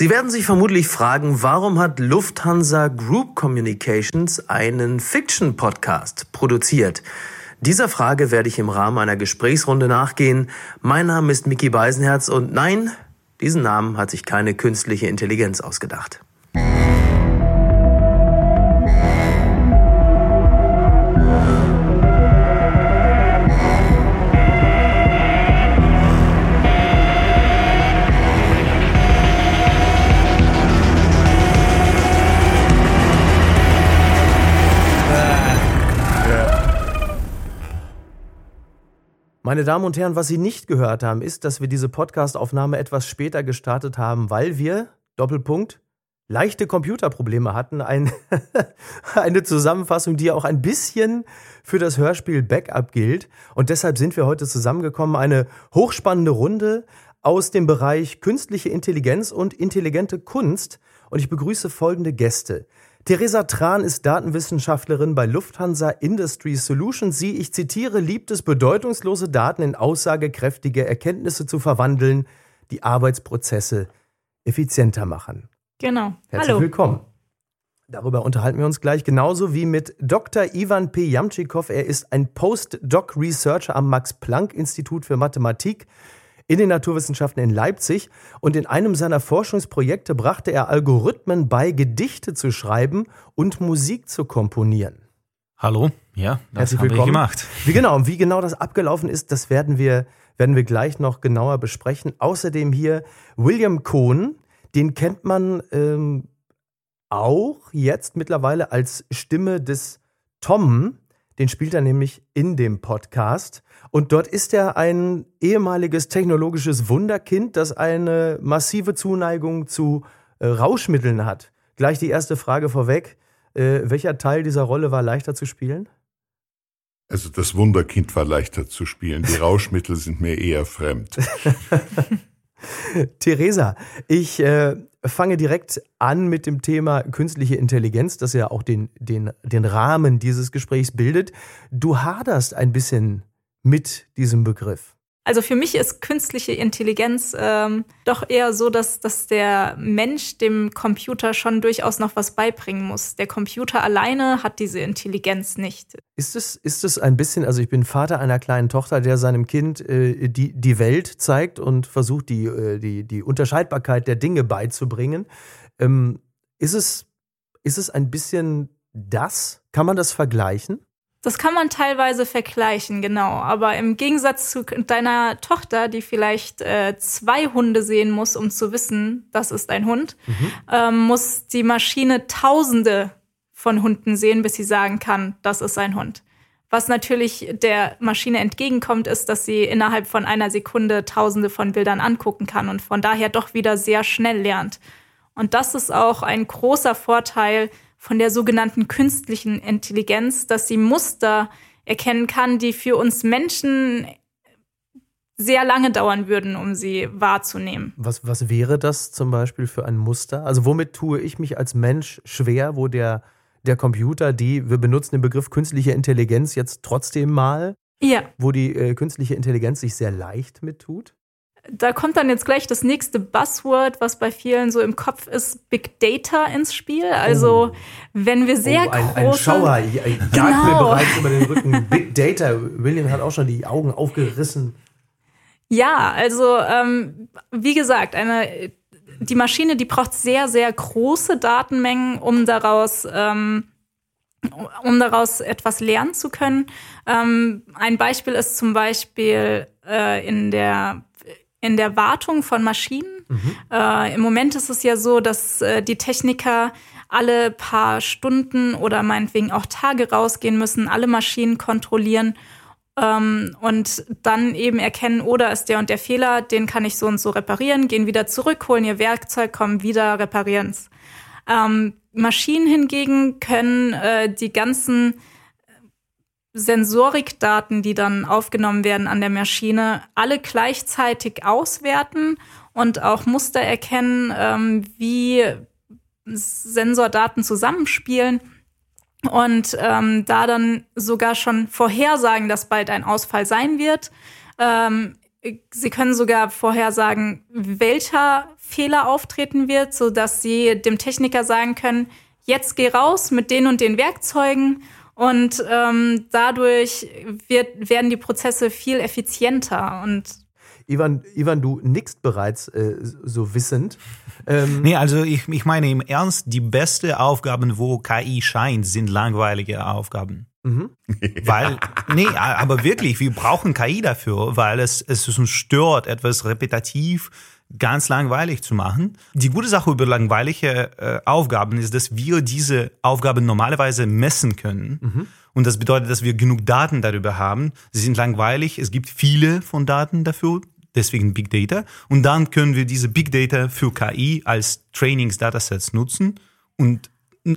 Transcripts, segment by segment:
Sie werden sich vermutlich fragen, warum hat Lufthansa Group Communications einen Fiction-Podcast produziert? Dieser Frage werde ich im Rahmen einer Gesprächsrunde nachgehen. Mein Name ist Mickey Beisenherz und nein, diesen Namen hat sich keine künstliche Intelligenz ausgedacht. Meine Damen und Herren, was Sie nicht gehört haben, ist, dass wir diese Podcast-Aufnahme etwas später gestartet haben, weil wir, Doppelpunkt, leichte Computerprobleme hatten. Ein, eine Zusammenfassung, die auch ein bisschen für das Hörspiel Backup gilt. Und deshalb sind wir heute zusammengekommen. Eine hochspannende Runde aus dem Bereich künstliche Intelligenz und intelligente Kunst. Und ich begrüße folgende Gäste. Theresa Tran ist Datenwissenschaftlerin bei Lufthansa Industry Solutions. Sie, ich zitiere, liebt es, bedeutungslose Daten in aussagekräftige Erkenntnisse zu verwandeln, die Arbeitsprozesse effizienter machen. Genau. Herzlich Hallo. willkommen. Darüber unterhalten wir uns gleich genauso wie mit Dr. Ivan P. Jamtschikow. Er ist ein Postdoc-Researcher am Max-Planck-Institut für Mathematik in den Naturwissenschaften in Leipzig und in einem seiner Forschungsprojekte brachte er Algorithmen bei, Gedichte zu schreiben und Musik zu komponieren. Hallo, ja, das Herzlich willkommen. gemacht. Wie genau, und wie genau das abgelaufen ist, das werden wir, werden wir gleich noch genauer besprechen. Außerdem hier William Cohn, den kennt man ähm, auch jetzt mittlerweile als Stimme des Tom. Den spielt er nämlich in dem Podcast. Und dort ist er ein ehemaliges technologisches Wunderkind, das eine massive Zuneigung zu äh, Rauschmitteln hat. Gleich die erste Frage vorweg. Äh, welcher Teil dieser Rolle war leichter zu spielen? Also das Wunderkind war leichter zu spielen. Die Rauschmittel sind mir eher fremd. Theresa, ich äh, fange direkt an mit dem Thema künstliche Intelligenz, das ja auch den, den, den Rahmen dieses Gesprächs bildet. Du haderst ein bisschen mit diesem Begriff. Also für mich ist künstliche Intelligenz ähm, doch eher so, dass, dass der Mensch dem Computer schon durchaus noch was beibringen muss. Der Computer alleine hat diese Intelligenz nicht. Ist es, ist es ein bisschen, also ich bin Vater einer kleinen Tochter, der seinem Kind äh, die, die Welt zeigt und versucht, die, äh, die, die Unterscheidbarkeit der Dinge beizubringen. Ähm, ist, es, ist es ein bisschen das? Kann man das vergleichen? Das kann man teilweise vergleichen, genau. Aber im Gegensatz zu deiner Tochter, die vielleicht äh, zwei Hunde sehen muss, um zu wissen, das ist ein Hund, mhm. ähm, muss die Maschine Tausende von Hunden sehen, bis sie sagen kann, das ist ein Hund. Was natürlich der Maschine entgegenkommt, ist, dass sie innerhalb von einer Sekunde Tausende von Bildern angucken kann und von daher doch wieder sehr schnell lernt. Und das ist auch ein großer Vorteil von der sogenannten künstlichen Intelligenz, dass sie Muster erkennen kann, die für uns Menschen sehr lange dauern würden, um sie wahrzunehmen. Was, was wäre das zum Beispiel für ein Muster? Also womit tue ich mich als Mensch schwer, wo der, der Computer, die, wir benutzen den Begriff künstliche Intelligenz jetzt trotzdem mal, ja. wo die äh, künstliche Intelligenz sich sehr leicht mittut? Da kommt dann jetzt gleich das nächste Buzzword, was bei vielen so im Kopf ist, Big Data ins Spiel. Also oh. wenn wir sehr oh, ein, große... Ein Schauer jagt genau. mir bereits über den Rücken. Big Data. William hat auch schon die Augen aufgerissen. Ja, also ähm, wie gesagt, eine, die Maschine, die braucht sehr, sehr große Datenmengen, um daraus... Ähm, um daraus etwas lernen zu können. Ähm, ein Beispiel ist zum Beispiel äh, in der in der Wartung von Maschinen. Mhm. Äh, Im Moment ist es ja so, dass äh, die Techniker alle paar Stunden oder meinetwegen auch Tage rausgehen müssen, alle Maschinen kontrollieren ähm, und dann eben erkennen, oder oh, ist der und der Fehler, den kann ich so und so reparieren, gehen wieder zurück, holen ihr Werkzeug, kommen wieder, reparieren es. Ähm, Maschinen hingegen können äh, die ganzen Sensorikdaten, die dann aufgenommen werden an der Maschine, alle gleichzeitig auswerten und auch Muster erkennen, ähm, wie Sensordaten zusammenspielen und ähm, da dann sogar schon vorhersagen, dass bald ein Ausfall sein wird. Ähm, sie können sogar vorhersagen, welcher Fehler auftreten wird, sodass sie dem Techniker sagen können, jetzt geh raus mit den und den Werkzeugen und ähm, dadurch wird, werden die Prozesse viel effizienter und Ivan, Ivan, du nickst bereits äh, so wissend. Ähm, nee, also ich, ich meine im Ernst, die beste Aufgaben, wo KI scheint, sind langweilige Aufgaben. Mhm. weil, nee, aber wirklich, wir brauchen KI dafür, weil es, es uns stört, etwas repetitiv ganz langweilig zu machen. Die gute Sache über langweilige äh, Aufgaben ist, dass wir diese Aufgaben normalerweise messen können. Mhm. Und das bedeutet, dass wir genug Daten darüber haben. Sie sind langweilig. Es gibt viele von Daten dafür. Deswegen Big Data. Und dann können wir diese Big Data für KI als Trainings-Datasets nutzen und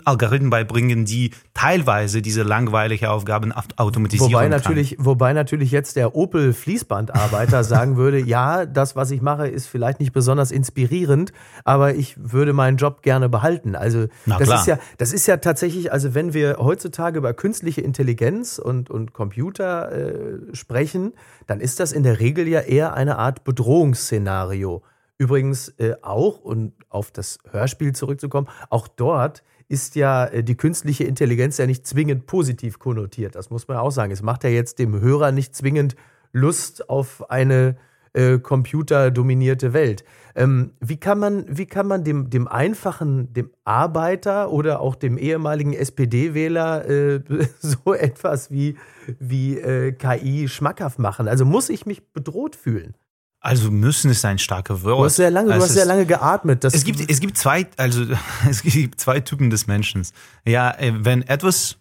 Algorithmen beibringen, die teilweise diese langweilige Aufgaben automatisieren wobei natürlich, kann. Wobei natürlich jetzt der Opel Fließbandarbeiter sagen würde, ja, das, was ich mache, ist vielleicht nicht besonders inspirierend, aber ich würde meinen Job gerne behalten. Also Na das klar. ist ja, das ist ja tatsächlich, also wenn wir heutzutage über künstliche Intelligenz und, und Computer äh, sprechen, dann ist das in der Regel ja eher eine Art Bedrohungsszenario. Übrigens äh, auch, und auf das Hörspiel zurückzukommen, auch dort ist ja äh, die künstliche Intelligenz ja nicht zwingend positiv konnotiert. Das muss man auch sagen. Es macht ja jetzt dem Hörer nicht zwingend Lust auf eine äh, computerdominierte Welt. Ähm, wie kann man, wie kann man dem, dem einfachen, dem Arbeiter oder auch dem ehemaligen SPD-Wähler äh, so etwas wie, wie äh, KI schmackhaft machen? Also muss ich mich bedroht fühlen? Also müssen ist ein starker Wort. Du hast sehr lange, du hast sehr lange geatmet. es gibt, es gibt zwei, also es gibt zwei Typen des Menschen. Ja, äh, wenn etwas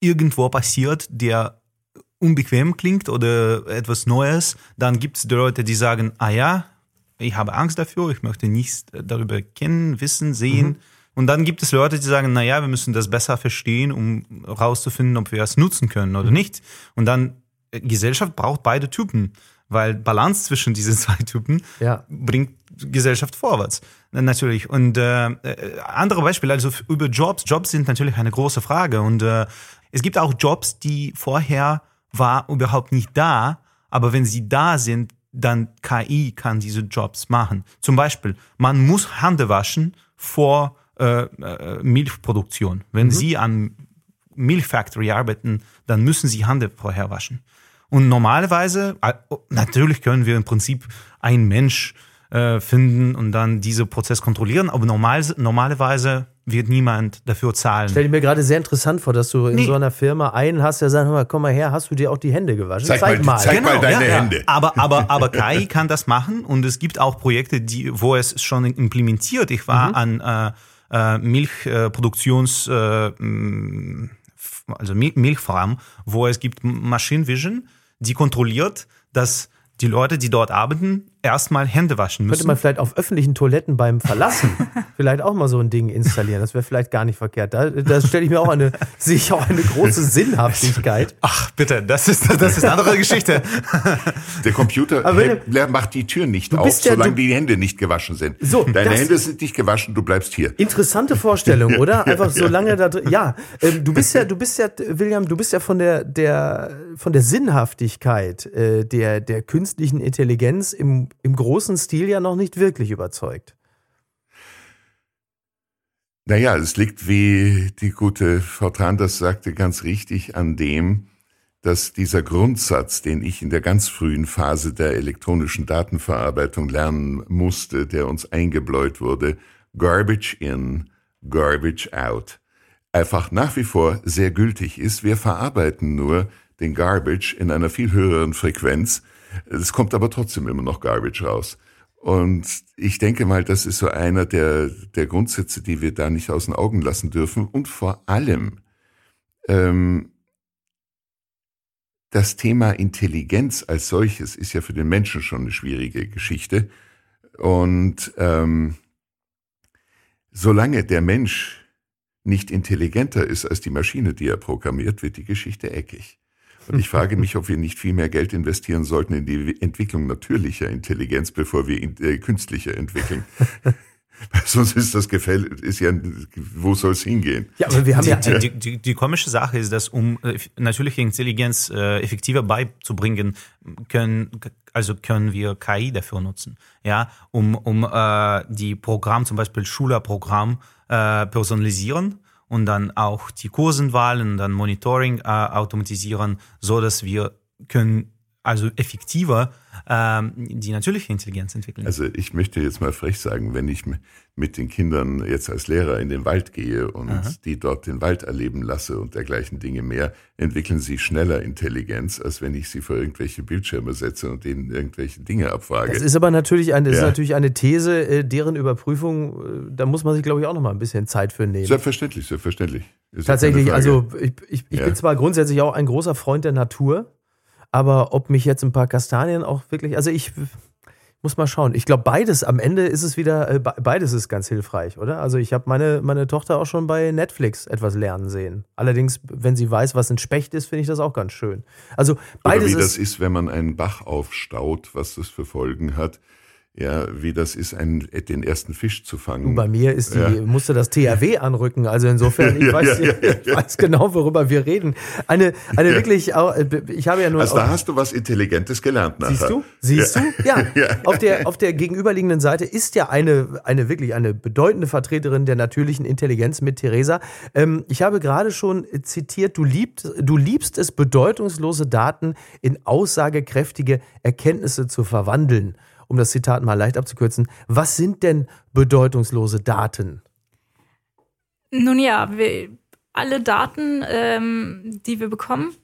irgendwo passiert, der unbequem klingt oder etwas Neues, dann gibt es die Leute, die sagen, ah ja, ich habe Angst dafür, ich möchte nichts darüber kennen, wissen, sehen. Mhm. Und dann gibt es Leute, die sagen, na ja, wir müssen das besser verstehen, um herauszufinden, ob wir es nutzen können oder mhm. nicht. Und dann äh, Gesellschaft braucht beide Typen weil Balance zwischen diesen zwei Typen ja. bringt Gesellschaft vorwärts. Natürlich. Und äh, äh, andere Beispiele, also über Jobs. Jobs sind natürlich eine große Frage. Und äh, es gibt auch Jobs, die vorher war überhaupt nicht da, aber wenn sie da sind, dann KI kann diese Jobs machen. Zum Beispiel, man muss Hände waschen vor äh, äh, Milchproduktion. Wenn mhm. Sie an Milchfactory arbeiten, dann müssen Sie Hände vorher waschen. Und normalerweise, natürlich können wir im Prinzip einen Mensch äh, finden und dann diesen Prozess kontrollieren, aber normal, normalerweise wird niemand dafür zahlen. Stell dir mir gerade sehr interessant vor, dass du in nee. so einer Firma einen hast, der sagt, hör mal, komm mal her, hast du dir auch die Hände gewaschen? Zeig, zeig mal, zeig genau, mal deine ja, Hände. Aber, aber, aber KI kann das machen und es gibt auch Projekte, die, wo es schon implementiert. Ich war mhm. an äh, äh, Milchproduktions, äh, also Milchfarm, wo es gibt Machine Vision die kontrolliert, dass die Leute, die dort arbeiten, erstmal Hände waschen müssen. Könnte man vielleicht auf öffentlichen Toiletten beim Verlassen vielleicht auch mal so ein Ding installieren. Das wäre vielleicht gar nicht verkehrt. Da, da stelle ich mir auch eine, sehe ich auch eine große Sinnhaftigkeit. Ach, bitte, das ist, das ist eine andere Geschichte. Der Computer wenn, macht die Tür nicht auf, ja, solange du, die Hände nicht gewaschen sind. So, Deine Hände sind nicht gewaschen, du bleibst hier. Interessante Vorstellung, oder? Einfach so lange da drin. Ja, ähm, du bist ja, du bist ja, William, du bist ja von der, der, von der Sinnhaftigkeit äh, der, der künstlichen Intelligenz im im großen Stil ja noch nicht wirklich überzeugt. Naja, es liegt, wie die gute Frau Tran das sagte, ganz richtig an dem, dass dieser Grundsatz, den ich in der ganz frühen Phase der elektronischen Datenverarbeitung lernen musste, der uns eingebläut wurde, Garbage in, Garbage out, einfach nach wie vor sehr gültig ist. Wir verarbeiten nur den Garbage in einer viel höheren Frequenz, es kommt aber trotzdem immer noch Garbage raus. Und ich denke mal, das ist so einer der, der Grundsätze, die wir da nicht aus den Augen lassen dürfen. Und vor allem ähm, das Thema Intelligenz als solches ist ja für den Menschen schon eine schwierige Geschichte. Und ähm, solange der Mensch nicht intelligenter ist als die Maschine, die er programmiert, wird die Geschichte eckig. Und ich frage mich, ob wir nicht viel mehr Geld investieren sollten in die Entwicklung natürlicher Intelligenz, bevor wir äh, künstliche entwickeln. Sonst ist das Gefäll, ist ja, wo soll es hingehen? Ja, aber wir haben die, ja. die, die, die komische Sache ist, dass um äh, natürliche Intelligenz äh, effektiver beizubringen, können, also können wir KI dafür nutzen, ja, um, um äh, die Programm, zum Beispiel Schülerprogramm, äh, personalisieren und dann auch die Kursenwahl und dann Monitoring äh, automatisieren, so dass wir können also effektiver ähm, die natürliche Intelligenz entwickeln. Also ich möchte jetzt mal frech sagen, wenn ich mit den Kindern jetzt als Lehrer in den Wald gehe und Aha. die dort den Wald erleben lasse und dergleichen Dinge mehr, entwickeln sie schneller Intelligenz, als wenn ich sie vor irgendwelche Bildschirme setze und denen irgendwelche Dinge abfrage. Das ist aber natürlich eine, ja. ist natürlich eine These, äh, deren Überprüfung, äh, da muss man sich, glaube ich, auch noch mal ein bisschen Zeit für nehmen. Selbstverständlich, selbstverständlich. Ist Tatsächlich, also ich, ich, ich ja. bin zwar grundsätzlich auch ein großer Freund der Natur, aber ob mich jetzt ein paar Kastanien auch wirklich, also ich muss mal schauen. Ich glaube, beides, am Ende ist es wieder, äh, beides ist ganz hilfreich, oder? Also ich habe meine, meine Tochter auch schon bei Netflix etwas lernen sehen. Allerdings, wenn sie weiß, was ein Specht ist, finde ich das auch ganz schön. Also beides Oder wie ist, das ist, wenn man einen Bach aufstaut, was das für Folgen hat ja, wie das ist, einen, den ersten Fisch zu fangen. Bei mir ist die, ja. musste das THW anrücken. Also insofern, ich, ja, weiß, ja, ich weiß genau, worüber wir reden. Eine, eine wirklich, ich habe ja nur. Also da hast du was Intelligentes gelernt nachher. Siehst du? Siehst du? Ja. Auf der, auf der gegenüberliegenden Seite ist ja eine, eine wirklich eine bedeutende Vertreterin der natürlichen Intelligenz mit Theresa. Ähm, ich habe gerade schon zitiert, du liebst, du liebst es, bedeutungslose Daten in aussagekräftige Erkenntnisse zu verwandeln um das Zitat mal leicht abzukürzen, was sind denn bedeutungslose Daten? Nun ja, wir, alle Daten, ähm, die wir bekommen,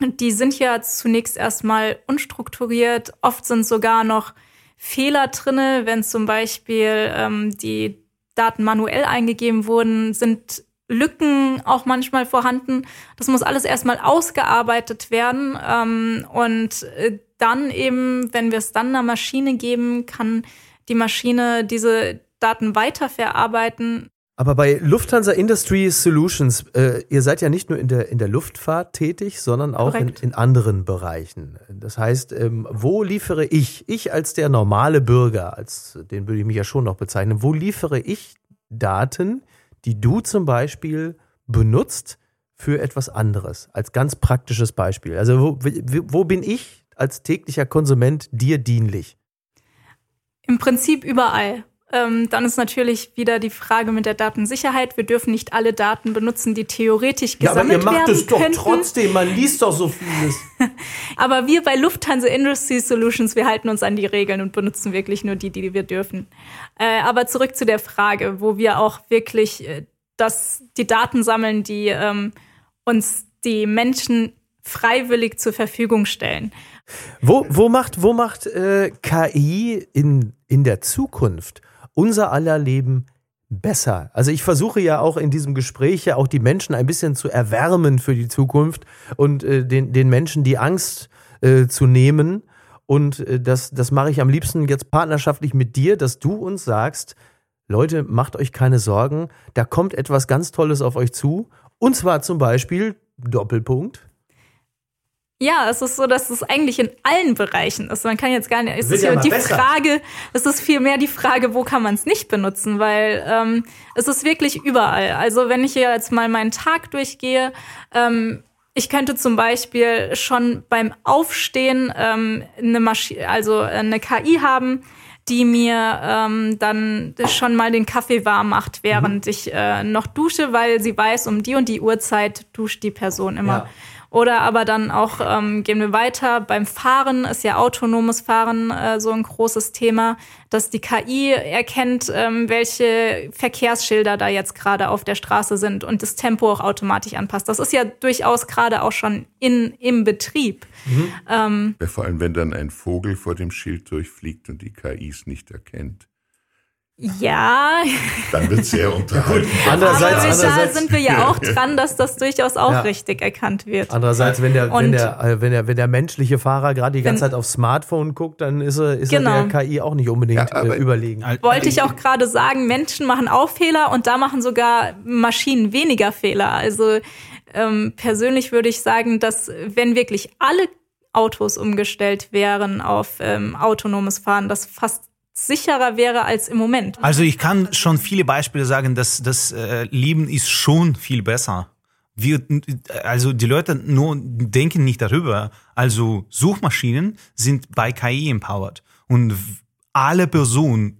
die sind ja zunächst erstmal unstrukturiert. Oft sind sogar noch Fehler drinne, wenn zum Beispiel ähm, die Daten manuell eingegeben wurden, sind Lücken auch manchmal vorhanden. Das muss alles erstmal ausgearbeitet werden. Ähm, und äh, dann eben, wenn wir es dann einer Maschine geben, kann die Maschine diese Daten weiterverarbeiten. Aber bei Lufthansa Industry Solutions, äh, ihr seid ja nicht nur in der, in der Luftfahrt tätig, sondern auch in, in, anderen Bereichen. Das heißt, ähm, wo liefere ich, ich als der normale Bürger, als den würde ich mich ja schon noch bezeichnen, wo liefere ich Daten, die du zum Beispiel benutzt für etwas anderes, als ganz praktisches Beispiel? Also wo, wo bin ich als täglicher Konsument dir dienlich? Im Prinzip überall. Ähm, dann ist natürlich wieder die Frage mit der Datensicherheit. Wir dürfen nicht alle Daten benutzen, die theoretisch gesammelt werden Ja, aber ihr macht es doch trotzdem. Man liest doch so vieles. aber wir bei Lufthansa Industry Solutions, wir halten uns an die Regeln und benutzen wirklich nur die, die wir dürfen. Äh, aber zurück zu der Frage, wo wir auch wirklich äh, das, die Daten sammeln, die ähm, uns die Menschen freiwillig zur Verfügung stellen. Wo, wo macht, wo macht äh, KI in, in der Zukunft unser aller Leben besser? Also ich versuche ja auch in diesem Gespräch ja auch die Menschen ein bisschen zu erwärmen für die Zukunft und äh, den, den Menschen die Angst äh, zu nehmen. Und äh, das, das mache ich am liebsten jetzt partnerschaftlich mit dir, dass du uns sagst, Leute, macht euch keine Sorgen, da kommt etwas ganz Tolles auf euch zu. Und zwar zum Beispiel Doppelpunkt. Ja, es ist so, dass es eigentlich in allen Bereichen ist. Man kann jetzt gar nicht. Es ist ja die besser. Frage, es ist vielmehr die Frage, wo kann man es nicht benutzen, weil ähm, es ist wirklich überall. Also wenn ich hier jetzt mal meinen Tag durchgehe, ähm, ich könnte zum Beispiel schon beim Aufstehen ähm, eine Maschine, also eine KI haben, die mir ähm, dann schon mal den Kaffee warm macht, während mhm. ich äh, noch dusche, weil sie weiß, um die und die Uhrzeit duscht die Person immer. Ja. Oder aber dann auch ähm, gehen wir weiter. Beim Fahren ist ja autonomes Fahren äh, so ein großes Thema, dass die KI erkennt, ähm, welche Verkehrsschilder da jetzt gerade auf der Straße sind und das Tempo auch automatisch anpasst. Das ist ja durchaus gerade auch schon in, im Betrieb. Mhm. Ähm, ja, vor allem, wenn dann ein Vogel vor dem Schild durchfliegt und die KI es nicht erkennt. Ja. Dann wird es sehr unterhalten. andererseits, Aber da sind wir ja auch dran, dass das durchaus auch ja. richtig erkannt wird. Andererseits, wenn der, wenn der, äh, wenn der, wenn der menschliche Fahrer gerade die ganze Zeit aufs Smartphone guckt, dann ist er, ist genau. er der KI auch nicht unbedingt ja, äh, überlegen. Wollte ich auch gerade sagen, Menschen machen auch Fehler und da machen sogar Maschinen weniger Fehler. Also ähm, persönlich würde ich sagen, dass wenn wirklich alle Autos umgestellt wären auf ähm, autonomes Fahren, dass fast sicherer wäre als im Moment. Also ich kann schon viele Beispiele sagen, dass das äh, Leben ist schon viel besser. Wir, also die Leute nur denken nicht darüber. Also Suchmaschinen sind bei KI empowered und alle Personen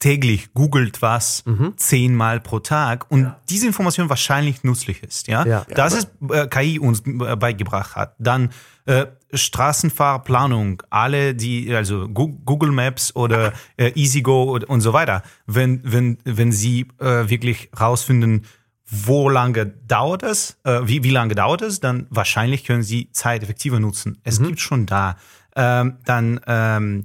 täglich googelt was Mhm. zehnmal pro Tag und diese Information wahrscheinlich nützlich ist. Ja, Ja. das ist äh, KI uns äh, beigebracht hat. Dann äh, Straßenfahrplanung, alle die also Google Maps oder äh, EasyGo und, und so weiter. Wenn wenn wenn sie äh, wirklich rausfinden, wo lange dauert es, äh, wie wie lange dauert es, dann wahrscheinlich können sie Zeit effektiver nutzen. Es Mhm. gibt schon da. Ähm, dann ähm,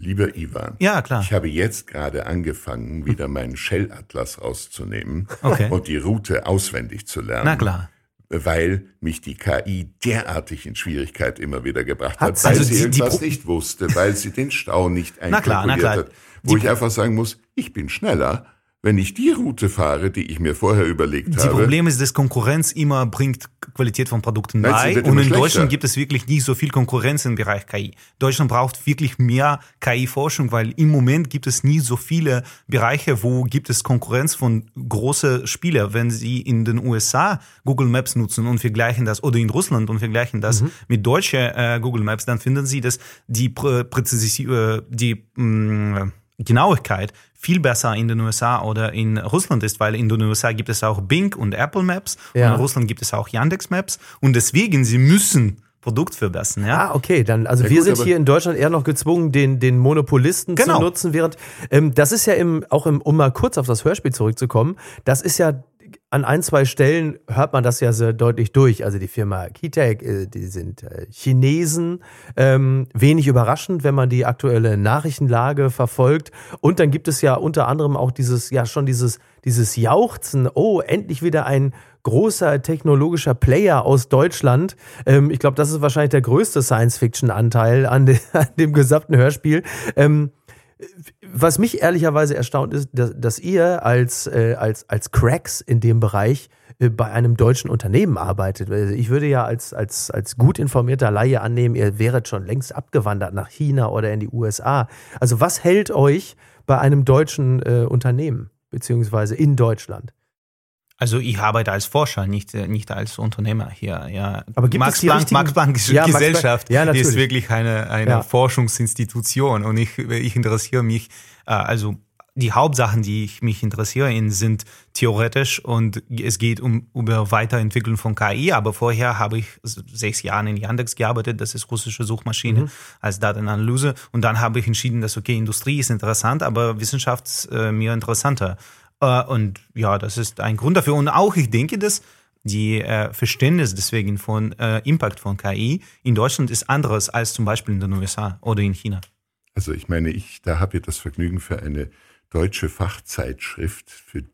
Lieber Ivan, Ja, klar. ich habe jetzt gerade angefangen, wieder meinen Shell-Atlas rauszunehmen Okay. und die Route auswendig zu lernen. na klar. Weil mich die KI derartig in Schwierigkeit immer wieder gebracht hat, Hat's- weil also sie die- die irgendwas Pro- nicht wusste, weil sie den Stau nicht Na klar, na einkalkuliert klar. hat. Wo ich einfach sagen muss, ich bin schneller, wenn ich die Route fahre, die ich mir vorher überlegt Die habe. Problem ist, dass Konkurrenz immer bringt Qualität von Produkten Nein, bei. Und in. Deutschland gibt es wirklich nicht so viel Konkurrenz im Bereich KI. Deutschland braucht wirklich mehr KI-Forschung, weil im Moment gibt es nie so viele Bereiche, wo gibt es Konkurrenz von große Spieler. Wenn Sie in den USA Google Maps nutzen und vergleichen das, oder in Russland und vergleichen das mit deutsche äh, Google Maps, dann finden Sie, dass die Prä Präzision, äh, die mh, Genauigkeit viel besser in den USA oder in Russland ist, weil in den USA gibt es auch Bing und Apple Maps Ja. und in Russland gibt es auch Yandex Maps und deswegen sie müssen Produkt verbessern, ja. Ah, okay, dann, also Ja, wir gut, sind hier in Deutschland eher noch gezwungen, den, den Monopolisten zu Genau. nutzen, während, ähm, das ist ja im, auch im, um mal kurz auf das Hörspiel zurückzukommen, das ist ja an ein, zwei Stellen hört man das ja sehr deutlich durch. Also die Firma Kitek, äh, die sind äh, Chinesen, ähm, wenig überraschend, wenn man die aktuelle Nachrichtenlage verfolgt. Und dann gibt es ja unter anderem auch dieses, ja schon dieses, dieses Jauchzen, oh, endlich wieder ein großer technologischer Player aus Deutschland. Ähm, ich glaube, das ist wahrscheinlich der größte Science-Fiction-Anteil an, de, an dem gesamten Hörspiel. Ähm, was mich ehrlicherweise erstaunt ist, dass, dass ihr als, äh, als, als Cracks in dem Bereich äh, bei einem deutschen Unternehmen arbeitet. Also Ich würde ja als, als, als gut informierter Laie annehmen, ihr wäret schon längst abgewandert nach China oder in die USA. Also was hält euch bei einem deutschen äh, Unternehmen, beziehungsweise in Deutschland? Also ich arbeite als Forscher, nicht, äh, nicht als Unternehmer hier. Ja. Aber gibt Max es die Planck, Max Planck ist Ja, Max Planck- Gesellschaft, Ja, ist wirklich eine, eine Ja. Forschungsinstitution und ich, ich interessiere mich, äh, also die Hauptsachen, die ich mich interessiere, in, sind theoretisch und es geht um über Weiterentwicklung von KI. Aber vorher habe ich sechs Jahre in Yandex gearbeitet, das ist russische Suchmaschine Mhm. als Datenanalyse. Und dann habe ich entschieden, dass okay, Industrie ist interessant, aber Wissenschaft ist äh, mir interessanter. Äh, und ja, das ist ein Grund dafür. Und auch ich denke, dass die äh, Verständnis deswegen von äh, Impact von KI in Deutschland ist anderes als zum Beispiel in den USA oder in China. Also ich meine, ich da habe ich das Vergnügen für eine deutsche Fachzeitschrift für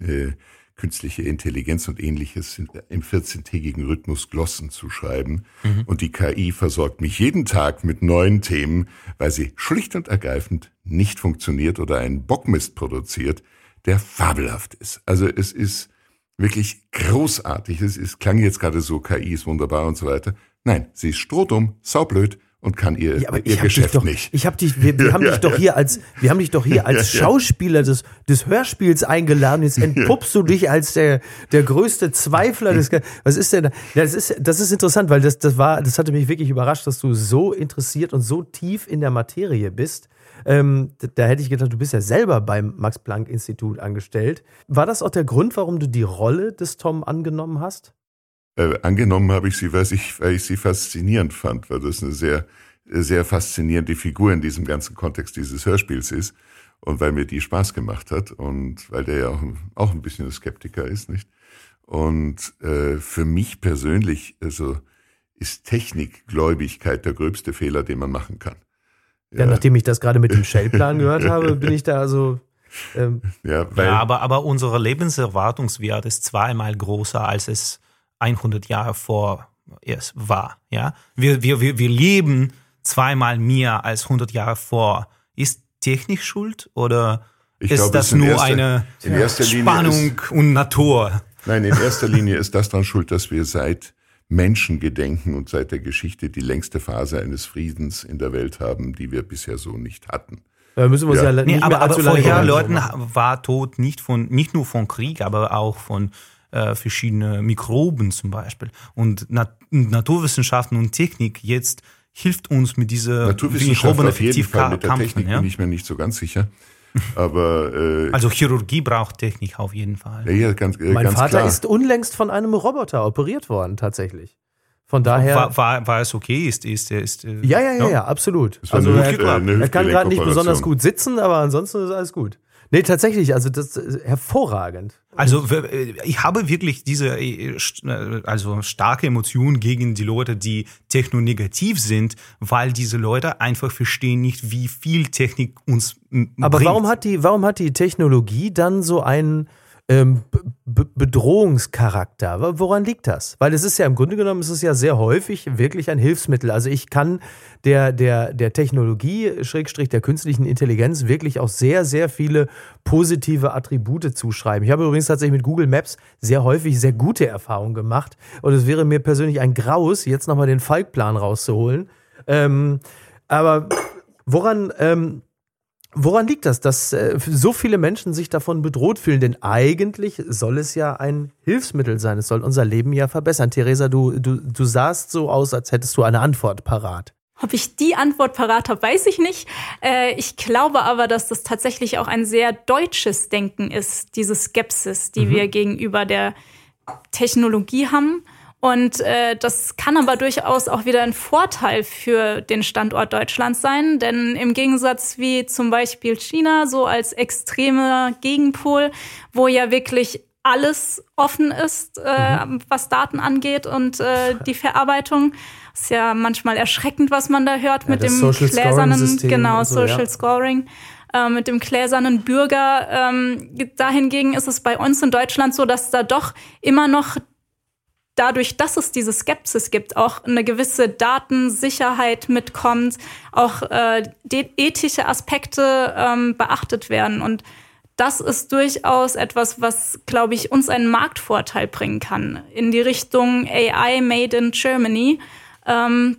äh, künstliche Intelligenz und ähnliches im 14-tägigen Rhythmus Glossen zu schreiben. Und die KI versorgt mich jeden Tag mit neuen Themen, weil sie schlicht und ergreifend nicht funktioniert oder einen Bockmist produziert, der fabelhaft ist. Also es ist wirklich großartig. Es ist, klang jetzt gerade so, KI ist wunderbar und so weiter. Nein, sie ist strohdumm, saublöd und kann ihr, Ja, aber ihr Geschäft doch, nicht. Ich hab dich, wir, wir haben dich doch hier als, wir haben dich doch hier als Schauspieler des, des Hörspiels eingeladen. Jetzt entpuppst du dich als der, der größte Zweifler des, was ist denn, da? Ja, das ist, das ist interessant, weil das, das war, das hatte mich wirklich überrascht, dass du so interessiert und so tief in der Materie bist. Ähm, da, hätte ich gedacht, du bist ja selber beim Max-Planck-Institut angestellt. War das auch der Grund, warum du die Rolle des Tom angenommen hast? Äh, angenommen habe ich sie, weil ich, weil ich sie faszinierend fand, weil das eine sehr, sehr faszinierende Figur in diesem ganzen Kontext dieses Hörspiels ist und weil mir die Spaß gemacht hat und weil der ja auch, auch ein bisschen ein Skeptiker ist, nicht? Und äh, für mich persönlich, also ist Technikgläubigkeit der gröbste Fehler, den man machen kann. Ja, nachdem ich das gerade mit dem Shell-Plan gehört habe, bin ich da also, ähm, Ja, weil, ja, aber, aber unsere Lebenserwartungswert ist zweimal größer, als es 100 Jahre vor es war. Ja? Wir, wir, wir, wir leben zweimal mehr als 100 Jahre vor. Ist Technik schuld oder Ich ist glaube, das nur erster- eine Spannung und Natur? Nein, in erster Linie ist das dann schuld, dass wir seit Menschengedenken und seit der Geschichte die längste Phase eines Friedens in der Welt haben, die wir bisher so nicht hatten. Da müssen wir uns ja, Ja. nicht Nee, aber, aber vorher Leuten war Tod nicht von nicht nur von Krieg, aber auch von äh, verschiedenen Mikroben zum Beispiel. Und Nat Naturwissenschaften und Technik jetzt hilft uns mit dieser Naturwissenschaft Mikroben effektiv mit der. Technik Ja? bin ich mir nicht so ganz sicher. Aber äh, Also Chirurgie braucht Technik auf jeden Fall. ja, ja, ganz, äh, Mein ganz Vater klar. ist unlängst von einem Roboter operiert worden, tatsächlich. Von daher. War, war, war es okay? Ist, ist, ist, äh, ja, ja, ja, ja, absolut. Also eine er, Hüft- äh, eine er kann gerade nicht besonders gut sitzen, aber ansonsten ist alles gut. Nee, tatsächlich, also das ist hervorragend. Also äh, ich habe wirklich diese äh, äh, also starke Emotion gegen die Leute, die technonegativ sind, weil diese Leute einfach verstehen nicht, wie viel Technik uns Aber bringt. warum hat die, warum hat die Technologie dann so einen ähm, Bedrohungscharakter? Woran liegt das? Weil es ist ja im Grunde genommen, es ist ja sehr häufig wirklich ein Hilfsmittel. Also ich kann der, der, der Technologie, Schrägstrich der künstlichen Intelligenz, wirklich auch sehr, sehr viele positive Attribute zuschreiben. Ich habe übrigens tatsächlich mit Google Maps sehr häufig sehr gute Erfahrungen gemacht. Und es wäre mir persönlich ein Graus, jetzt nochmal den Falkplan rauszuholen. Ähm, aber woran, ähm, Woran liegt das, dass äh, so viele Menschen sich davon bedroht fühlen? Denn eigentlich soll es ja ein Hilfsmittel sein. Es soll unser Leben ja verbessern. Theresa, du, du, du sahst so aus, als hättest du eine Antwort parat. Ob ich die Antwort parat habe, weiß ich nicht. Äh, ich glaube aber, dass das tatsächlich auch ein sehr deutsches Denken ist, diese Skepsis, die wir gegenüber der Technologie haben. Und äh, das kann aber durchaus auch wieder ein Vorteil für den Standort Deutschlands sein, denn im Gegensatz wie zum Beispiel China, so als extremer Gegenpol, wo ja wirklich alles offen ist, äh, was Daten angeht und äh, die Verarbeitung. Ist ja manchmal erschreckend, was man da hört mit das dem Social gläsernen, genau, so, Social ja. Scoring, äh, mit dem gläsernen Bürger. Ähm, dahingegen ist es bei uns in Deutschland so, dass da doch immer noch dadurch, dass es diese Skepsis gibt, auch eine gewisse Datensicherheit mitkommt, auch äh, ethische Aspekte ähm, beachtet werden. Und das ist durchaus etwas, was, glaube ich, uns einen Marktvorteil bringen kann in die Richtung AI Made in Germany, ähm,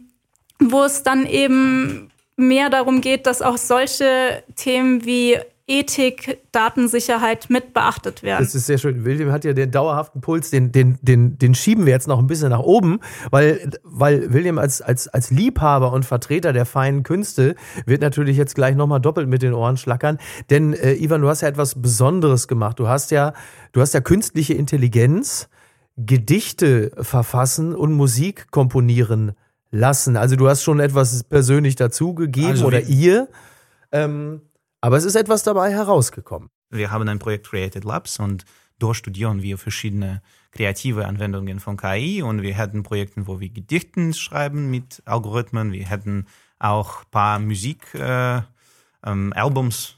wo es dann eben mehr darum geht, dass auch solche Themen wie Ethik, Datensicherheit mit beachtet werden. Das ist sehr schön. William hat ja den dauerhaften Puls, den, den, den, den schieben wir jetzt noch ein bisschen nach oben, weil, weil William als, als, als Liebhaber und Vertreter der feinen Künste wird natürlich jetzt gleich nochmal doppelt mit den Ohren schlackern. Denn, äh, Ivan, du hast ja etwas Besonderes gemacht. Du hast ja, du hast ja künstliche Intelligenz, Gedichte verfassen und Musik komponieren lassen. Also du hast schon etwas persönlich dazugegeben Also oder ihr. Ähm, aber es ist etwas dabei herausgekommen. Wir haben ein Projekt Created Labs und dort studieren wir verschiedene kreative Anwendungen von KI und wir hätten Projekte, wo wir Gedichten schreiben mit Algorithmen. Wir hätten auch ein paar Musik äh, ähm,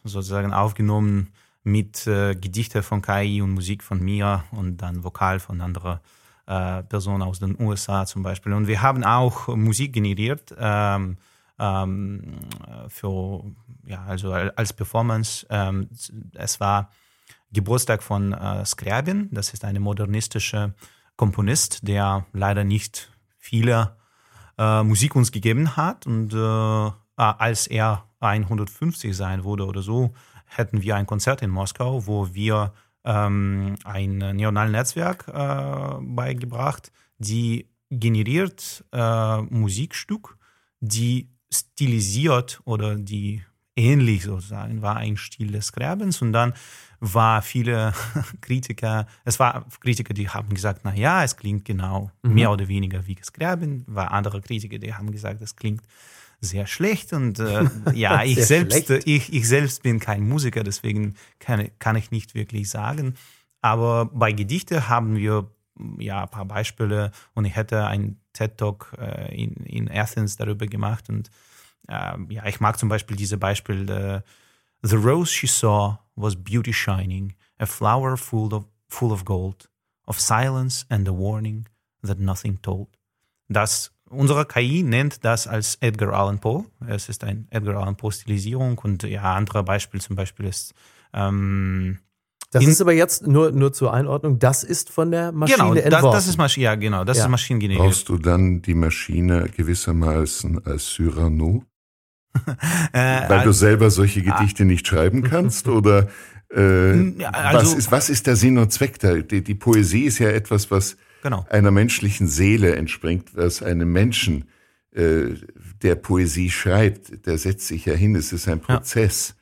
sozusagen aufgenommen mit äh, Gedichte von KI und Musik von mir und dann Vokal von anderer äh, Personen aus den USA zum Beispiel. Und wir haben auch Musik generiert ähm, ähm, für ja also als Performance. Ähm, es war Geburtstag von äh, Scriabin. Das ist ein modernistischer Komponist, der leider nicht viele äh, Musik uns gegeben hat. Und äh, als er 150 sein wurde oder so, hätten wir ein Konzert in Moskau, wo wir ähm, ein neuronales Netzwerk äh, beigebracht, die generiert äh, Musikstück, die stilisiert oder die ähnlich sozusagen war ein Stil des Grabens und dann war viele Kritiker, es war Kritiker, die haben gesagt, na ja, es klingt genau mehr oder weniger wie das Graben, war andere Kritiker, die haben gesagt, es klingt sehr schlecht und äh, ja, ich selbst, schlecht. ich, ich selbst bin kein Musiker, deswegen kann, kann ich nicht wirklich sagen. Aber bei Gedichte haben wir ja ein paar Beispiele und ich hätte einen TED Talk äh, in, in Athens darüber gemacht und äh, ja, ich mag zum Beispiel diese Beispiel, äh, The rose she saw was beauty shining, a flower full of, full of gold, of silence and a warning that nothing told. Das, unsere KI nennt das als Edgar Allan Poe. Es ist ein Edgar Allan Poe Stilisierung und ja, andere Beispiel zum Beispiel ist ähm, Das In- ist aber jetzt nur, nur zur Einordnung, das ist von der Maschine genau, das, entworfen. das ist Maschine, ja genau, das Ja. ist maschinengeneriert. Brauchst du dann die Maschine gewissermaßen als Cyrano? Äh, Weil du selber solche Gedichte nicht schreiben kannst oder äh, also, was, ist, was ist der Sinn und Zweck da? Die, die Poesie ist ja etwas, was genau. einer menschlichen Seele entspringt, was einem Menschen, äh, der Poesie schreibt, der setzt sich ja hin, es ist ein Prozess,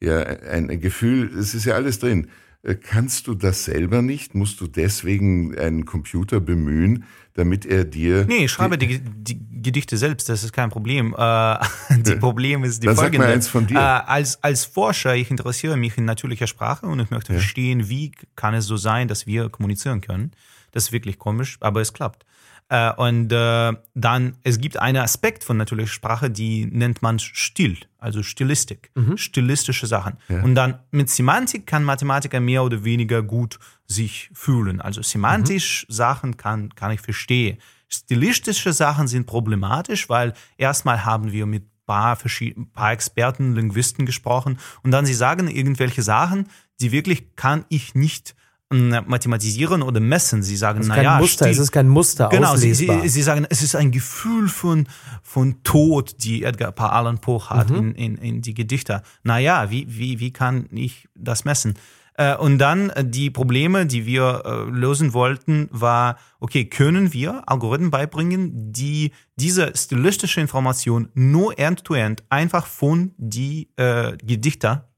ja, ja ein, ein Gefühl, es ist ja alles drin. Äh, kannst du das selber nicht? Musst du deswegen einen Computer bemühen, damit er dir. Nee, ich schreibe die, die Gedichte selbst, das ist kein Problem. Äh, die Problem ist die Dann folgende. Sag mal eins von dir. Äh, als, als Forscher, ich interessiere mich in natürlicher Sprache und ich möchte ja. verstehen, wie kann es so sein, dass wir kommunizieren können. Das ist wirklich komisch, aber es klappt. Äh, und äh, dann, es gibt einen Aspekt von natürlicher Sprache, die nennt man still, also Stilistik, mhm. stilistische Sachen. Ja. Und dann mit Semantik kann Mathematiker mehr oder weniger gut sich fühlen. Also semantisch mhm. Sachen kann, kann ich verstehen. Stilistische Sachen sind problematisch, weil erstmal haben wir mit paar, paar Experten, Linguisten gesprochen und dann sie sagen irgendwelche Sachen, die wirklich kann ich nicht mathematisieren oder messen. Sie sagen, naja, Muster, es ist kein Muster genau, sie, sie, sie, sagen, es ist ein Gefühl von, von Tod, die Edgar Paar Allan Poe hat mhm. in, in, in die Gedichte. Naja, wie, wie, wie kann ich das messen? Äh, und dann äh, die Probleme, die wir äh, lösen wollten, war, okay, können wir Algorithmen beibringen, die diese stilistische Information nur end-to-end -end einfach von die äh, Gedichter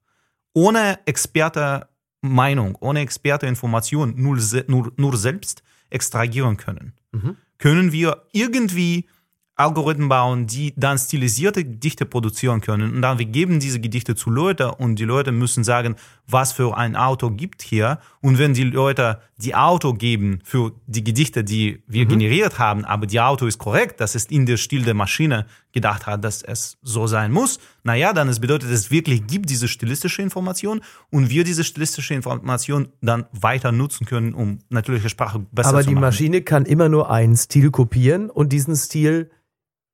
ohne Experte Meinung, ohne Experte-Information nur, nur, nur selbst extrahieren können. Mhm. Können wir irgendwie Algorithmen bauen, die dann stilisierte Gedichte produzieren können. Und dann wir geben diese Gedichte zu Leuten und die Leute müssen sagen, was für ein Auto gibt hier. Und wenn die Leute die Auto geben für die Gedichte, die wir mhm. generiert haben, aber die Auto ist korrekt, das ist in der Stil der Maschine gedacht hat, dass es so sein muss, naja, dann es bedeutet, es wirklich gibt diese stilistische Information und wir diese stilistische Information dann weiter nutzen können, um natürliche Sprache besser aber zu machen. Aber die Maschine kann immer nur einen Stil kopieren und diesen Stil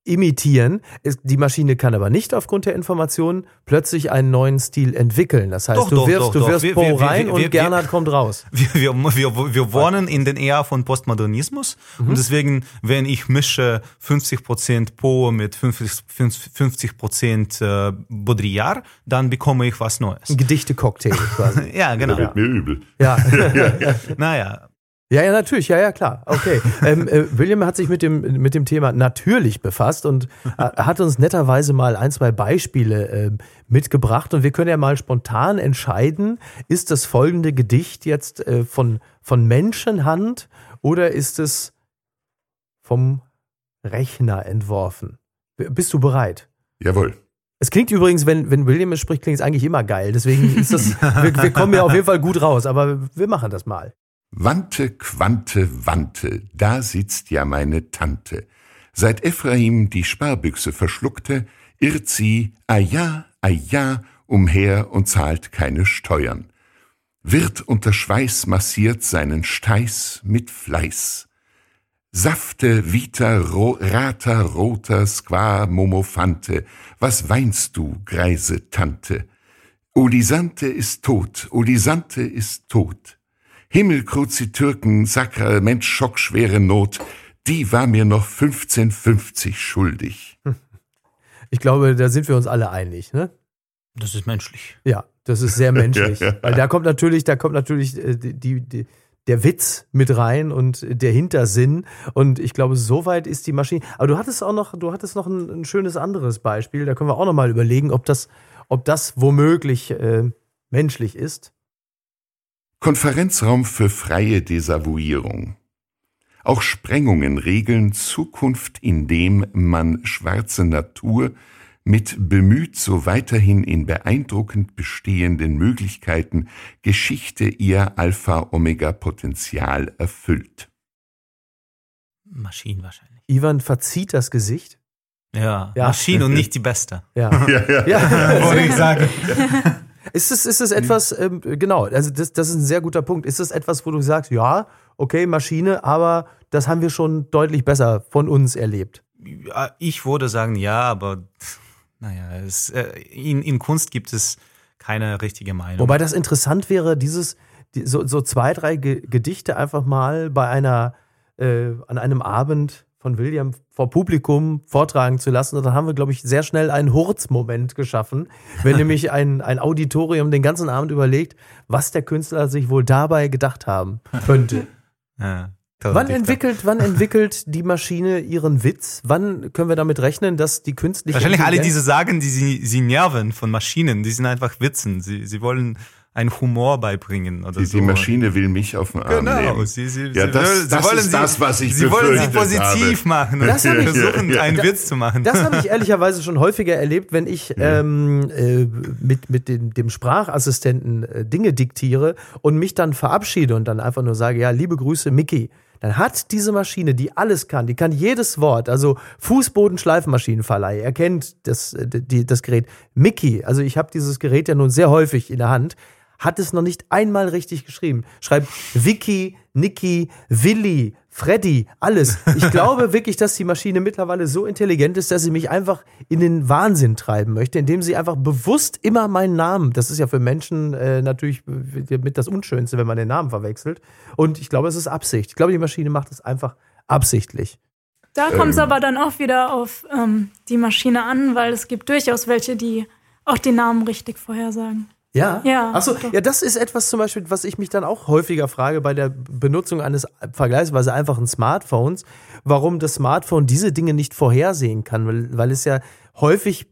imitieren. Die Maschine kann aber nicht aufgrund der Informationen plötzlich einen neuen Stil entwickeln. Das heißt, doch, du wirfst, doch, du wirfst wir, Poe rein wir, wir, und Gernot kommt raus. Wir, wir, wir, wohnen in den Ära von Postmodernismus mhm. und deswegen, wenn ich mische 50% Poe mit 50%, 50 äh, Baudrillard, dann bekomme ich was Neues. Ein Gedichte-Cocktail quasi. ja, genau. Da wird mir übel. Ja. naja, ja, ja, natürlich, ja, ja, klar. Okay. ähm, äh, William hat sich mit dem, mit dem Thema natürlich befasst und hat uns netterweise mal ein, zwei Beispiele äh, mitgebracht. Und wir können ja mal spontan entscheiden, ist das folgende Gedicht jetzt äh, von, von Menschenhand oder ist es vom Rechner entworfen? Bist du bereit? Jawohl. Es klingt übrigens, wenn, wenn William es spricht, klingt es eigentlich immer geil. Deswegen ist das, wir, wir kommen ja auf jeden Fall gut raus, aber wir machen das mal. Wante, Quante, Wante, da sitzt ja meine Tante. Seit Ephraim die Sparbüchse verschluckte, irrt sie, ah ja, ah ja, umher und zahlt keine Steuern. Wird unter Schweiß massiert seinen Steiß mit Fleiß. Safte, vita, ro, rata, rota, squa, momofante, was weinst du, greise Tante? Olisante ist tot, Olisante ist tot. Himmel, Kruzi, Türken, Sakrament, schockschwere Not, die war mir noch 1550 schuldig. Ich glaube, da sind wir uns alle einig, ne? Das ist menschlich. Ja, das ist sehr menschlich. Weil da kommt natürlich, da kommt natürlich äh, die, die, der Witz mit rein und der Hintersinn. Und ich glaube, soweit ist die Maschine. Aber du hattest auch noch, du hattest noch ein, ein schönes anderes Beispiel. Da können wir auch noch mal überlegen, ob das, ob das womöglich äh, menschlich ist. Konferenzraum für freie Desavouierung. Auch Sprengungen regeln Zukunft, indem man schwarze Natur mit bemüht so weiterhin in beeindruckend bestehenden Möglichkeiten Geschichte ihr Alpha-Omega-Potenzial erfüllt. Maschinen wahrscheinlich. Ivan verzieht das Gesicht. Ja, ja. Maschinen und nicht die Beste. Ja, ja, ja. ja. wollte ich sagen. Ist es, ist es etwas, ähm, genau, also das, das ist ein sehr guter Punkt. Ist es etwas, wo du sagst, ja, okay, Maschine, aber das haben wir schon deutlich besser von uns erlebt? Ich würde sagen, ja, aber naja, es, äh, in, in Kunst gibt es keine richtige Meinung. Wobei das interessant wäre, dieses, so, so zwei, drei Gedichte einfach mal bei einer, äh, an einem Abend von William vor Publikum vortragen zu lassen. Und dann haben wir, glaube ich, sehr schnell einen Hurz-Moment geschaffen, wenn nämlich ein, ein Auditorium den ganzen Abend überlegt, was der Künstler sich wohl dabei gedacht haben könnte. Ja, Wann entwickelt, wann entwickelt die Maschine ihren Witz? Wann können wir damit rechnen, dass die künstliche Wahrscheinlich alle diese Sagen, die sie, sie nerven von Maschinen, die sind einfach Witzen. Sie, sie wollen einen Humor beibringen oder Die, so. die Maschine will mich auf den Arm Genau, nehmen. sie, sie, Ja, sie, das- sie das wollen ist sie, das, was ich Sie wollen sie positiv habe. machen und Das ich- versuchen, Ja, ja. einen Witz zu machen. Das habe ich ehrlicherweise schon häufiger erlebt, wenn ich ähm, äh, mit, mit dem, dem Sprachassistenten äh, Dinge diktiere und mich dann verabschiede und dann einfach nur sage, ja, liebe Grüße, Mickey. Dann hat diese Maschine, die alles kann, die kann jedes Wort, also Fußboden-Schleifmaschinenverleih, er kennt das, äh, die, das Gerät. Mickey, also ich habe dieses Gerät ja nun sehr häufig in der Hand, hat es noch nicht einmal richtig geschrieben. Schreibt Vicky, Niki, Willi, Freddy, alles. Ich glaube wirklich, dass die Maschine mittlerweile so intelligent ist, dass sie mich einfach in den Wahnsinn treiben möchte, indem sie einfach bewusst immer meinen Namen, das ist ja für Menschen äh, natürlich mit das Unschönste, wenn man den Namen verwechselt. Und ich glaube, es ist Absicht. Ich glaube, die Maschine macht es einfach absichtlich. Da kommt es Ähm. aber dann auch wieder auf ähm, die Maschine an, weil es gibt durchaus welche, die auch die Namen richtig vorhersagen. Ja? Ja, Achso, ja, das ist etwas zum Beispiel, was ich mich dann auch häufiger frage bei der Benutzung eines vergleichsweise einfachen Smartphones, warum das Smartphone diese Dinge nicht vorhersehen kann, weil, weil es ja häufig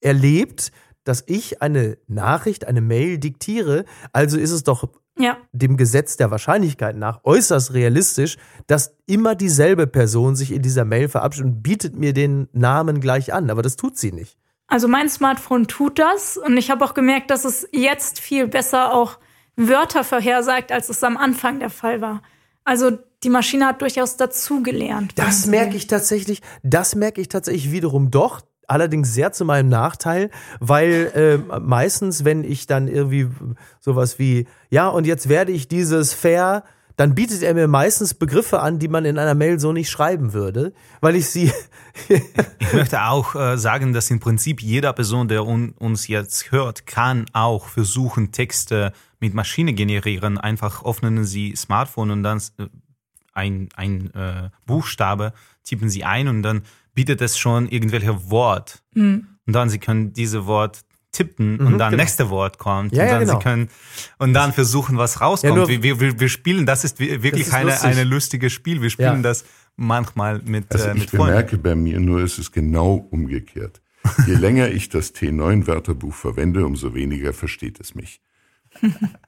erlebt, dass ich eine Nachricht, eine Mail diktiere, also ist es doch Ja, dem Gesetz der Wahrscheinlichkeit nach äußerst realistisch, dass immer dieselbe Person sich in dieser Mail verabschiedet und bietet mir den Namen gleich an, aber das tut sie nicht. Also mein Smartphone tut das und ich habe auch gemerkt, dass es jetzt viel besser auch Wörter vorhersagt, als es am Anfang der Fall war. Also die Maschine hat durchaus dazugelernt. Das merke ich tatsächlich, das merke ich tatsächlich wiederum doch. Allerdings sehr zu meinem Nachteil, weil äh, meistens, wenn ich dann irgendwie sowas wie, ja, und jetzt werde ich dieses fair, dann bietet er mir meistens Begriffe an, die man in einer Mail so nicht schreiben würde, weil ich sie. Ich möchte auch äh, sagen, dass im Prinzip jeder Person, der un, uns jetzt hört, kann auch versuchen, Texte mit Maschine generieren. Einfach öffnen Sie Smartphone und dann äh, ein, ein äh, Buchstabe tippen Sie ein und dann bietet es schon irgendwelche Wort. Hm. Und dann Sie können diese Wort tippen und dann genau. nächste Wort kommt Ja, und ja, dann genau. Sie können und dann versuchen, was rauskommt. nur- wir, wir, wir spielen, das ist wi- wirklich ist eine, lustig. eine lustige Spiel. Wir spielen Ja. das manchmal mit, Also äh, mit ich Freunden. bemerke bei mir nur, es ist genau umgekehrt. Je länger ich das T9-Wörterbuch verwende, umso weniger versteht es mich.